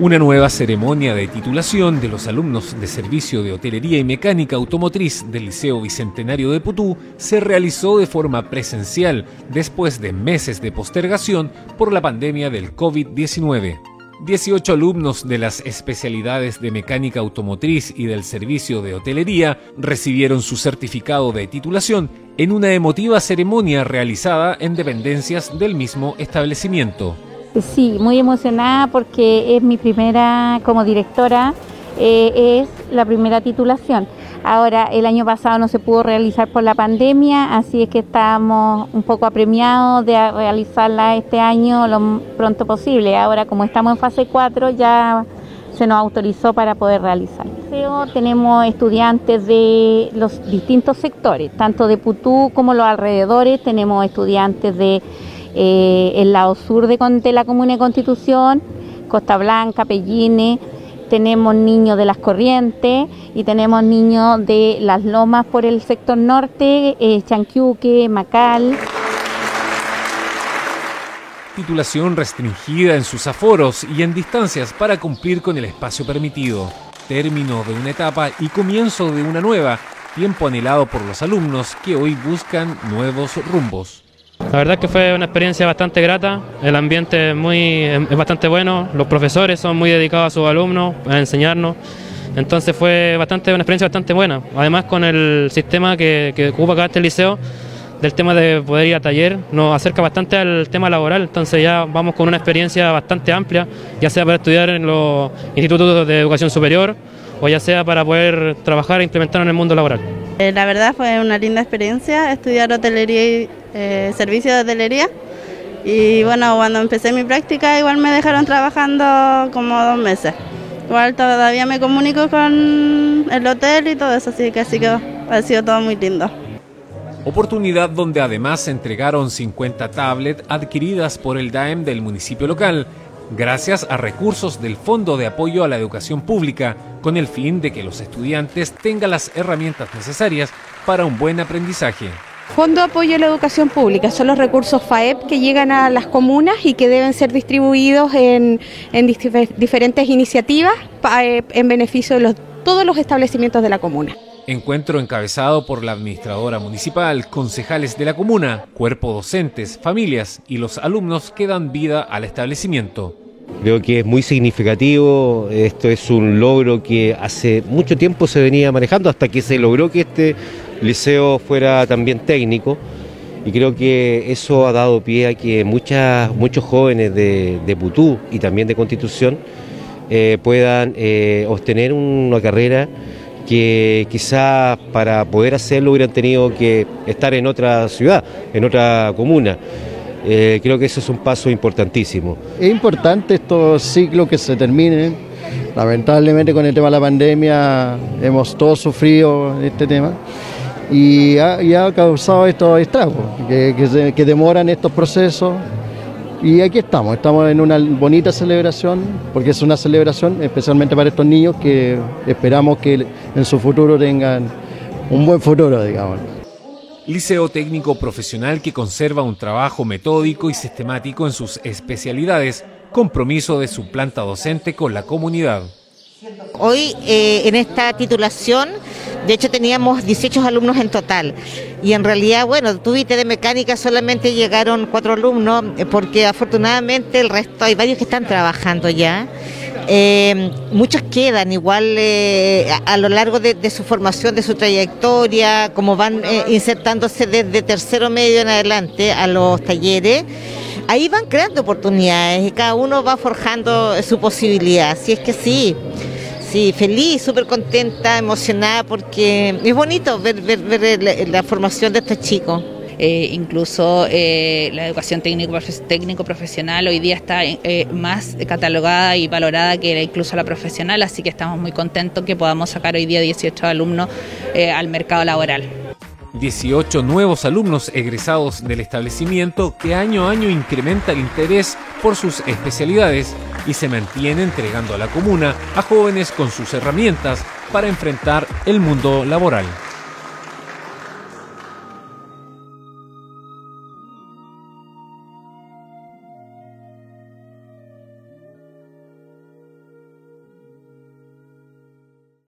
Una nueva ceremonia de titulación de los alumnos de Servicio de Hotelería y Mecánica Automotriz del Liceo Bicentenario de Putú se realizó de forma presencial después de meses de postergación por la pandemia del COVID-19. 18 alumnos de las especialidades de mecánica automotriz y del servicio de hotelería recibieron su certificado de titulación en una emotiva ceremonia realizada en dependencias del mismo establecimiento. Sí, muy emocionada porque es mi primera como directora, eh, es la primera titulación. Ahora, el año pasado no se pudo realizar por la pandemia, así es que estamos un poco apremiados de realizarla este año lo pronto posible. Ahora, como estamos en fase 4, ya se nos autorizó para poder realizarla. Tenemos estudiantes de los distintos sectores, tanto de Putú como los alrededores, tenemos estudiantes de eh, el lado sur de, la Comuna de Constitución, Costa Blanca, Pelline, tenemos niños de las Corrientes y tenemos niños de las Lomas por el sector norte, eh, Chanquiuque, Macal. Titulación restringida en sus aforos y en distancias para cumplir con el espacio permitido. Término de una etapa y comienzo de una nueva, tiempo anhelado por los alumnos que hoy buscan nuevos rumbos. La verdad que fue una experiencia bastante grata, el ambiente es, muy, es bastante bueno, los profesores son muy dedicados a sus alumnos, a enseñarnos, entonces fue bastante, una experiencia bastante buena. Además con el sistema que, que ocupa acá este liceo, del tema de poder ir a taller, nos acerca bastante al tema laboral, entonces ya vamos con una experiencia bastante amplia, ya sea para estudiar en los institutos de educación superior o ya sea para poder trabajar e implementar en el mundo laboral. Eh, la verdad fue una linda experiencia estudiar hotelería y eh, servicio de hotelería. Y bueno, cuando empecé mi práctica igual me dejaron trabajando como dos meses. Igual todavía me comunico con el hotel y todo eso, así que así que ha sido todo muy lindo. Oportunidad donde además se entregaron 50 tablets adquiridas por el DAEM del municipio local gracias a recursos del Fondo de Apoyo a la Educación Pública, con el fin de que los estudiantes tengan las herramientas necesarias para un buen aprendizaje. Fondo de Apoyo a la Educación Pública son los recursos FAEP que llegan a las comunas y que deben ser distribuidos en, diferentes iniciativas eh, en beneficio de todos los establecimientos de la comuna. Encuentro encabezado por la administradora municipal, concejales de la comuna, cuerpo docentes, familias y los alumnos que dan vida al establecimiento. Creo que es muy significativo, esto es un logro que hace mucho tiempo se venía manejando hasta que se logró que este liceo fuera también técnico y creo que eso ha dado pie a que muchas, muchos jóvenes de, Putú y también de Constitución eh, puedan eh, obtener una carrera que quizás para poder hacerlo hubieran tenido que estar en otra ciudad, en otra comuna. Eh, creo que eso es un paso importantísimo. Es importante estos ciclos que se terminen. Lamentablemente con el tema de la pandemia hemos todos sufrido este tema y ha, causado estos estragos, que demoran estos procesos y aquí estamos, estamos en una bonita celebración, porque es una celebración especialmente para estos niños que esperamos que en su futuro tengan un buen futuro, digamos. Liceo técnico profesional que conserva un trabajo metódico y sistemático en sus especialidades, compromiso de su planta docente con la comunidad. Hoy eh, en esta titulación de hecho, teníamos 18 alumnos en total. Y en realidad, bueno, tuviste de mecánica solamente llegaron cuatro alumnos, eh, porque afortunadamente el resto, hay varios que están trabajando ya. Eh, muchos quedan igual eh, a, lo largo de, su formación, de su trayectoria, como van insertándose desde tercero medio en adelante a los talleres. Ahí van creando oportunidades y cada uno va forjando su posibilidad. Así es que sí. Sí, feliz, súper contenta, emocionada porque es bonito ver, ver, la, formación de estos chicos. Eh, incluso eh, la educación técnico, técnico profesional hoy día está eh, más catalogada y valorada que incluso la profesional, así que estamos muy contentos que podamos sacar hoy día 18 alumnos al mercado laboral. 18 nuevos alumnos egresados del establecimiento que año a año incrementa el interés por sus especialidades y se mantiene entregando a la comuna a jóvenes con sus herramientas para enfrentar el mundo laboral.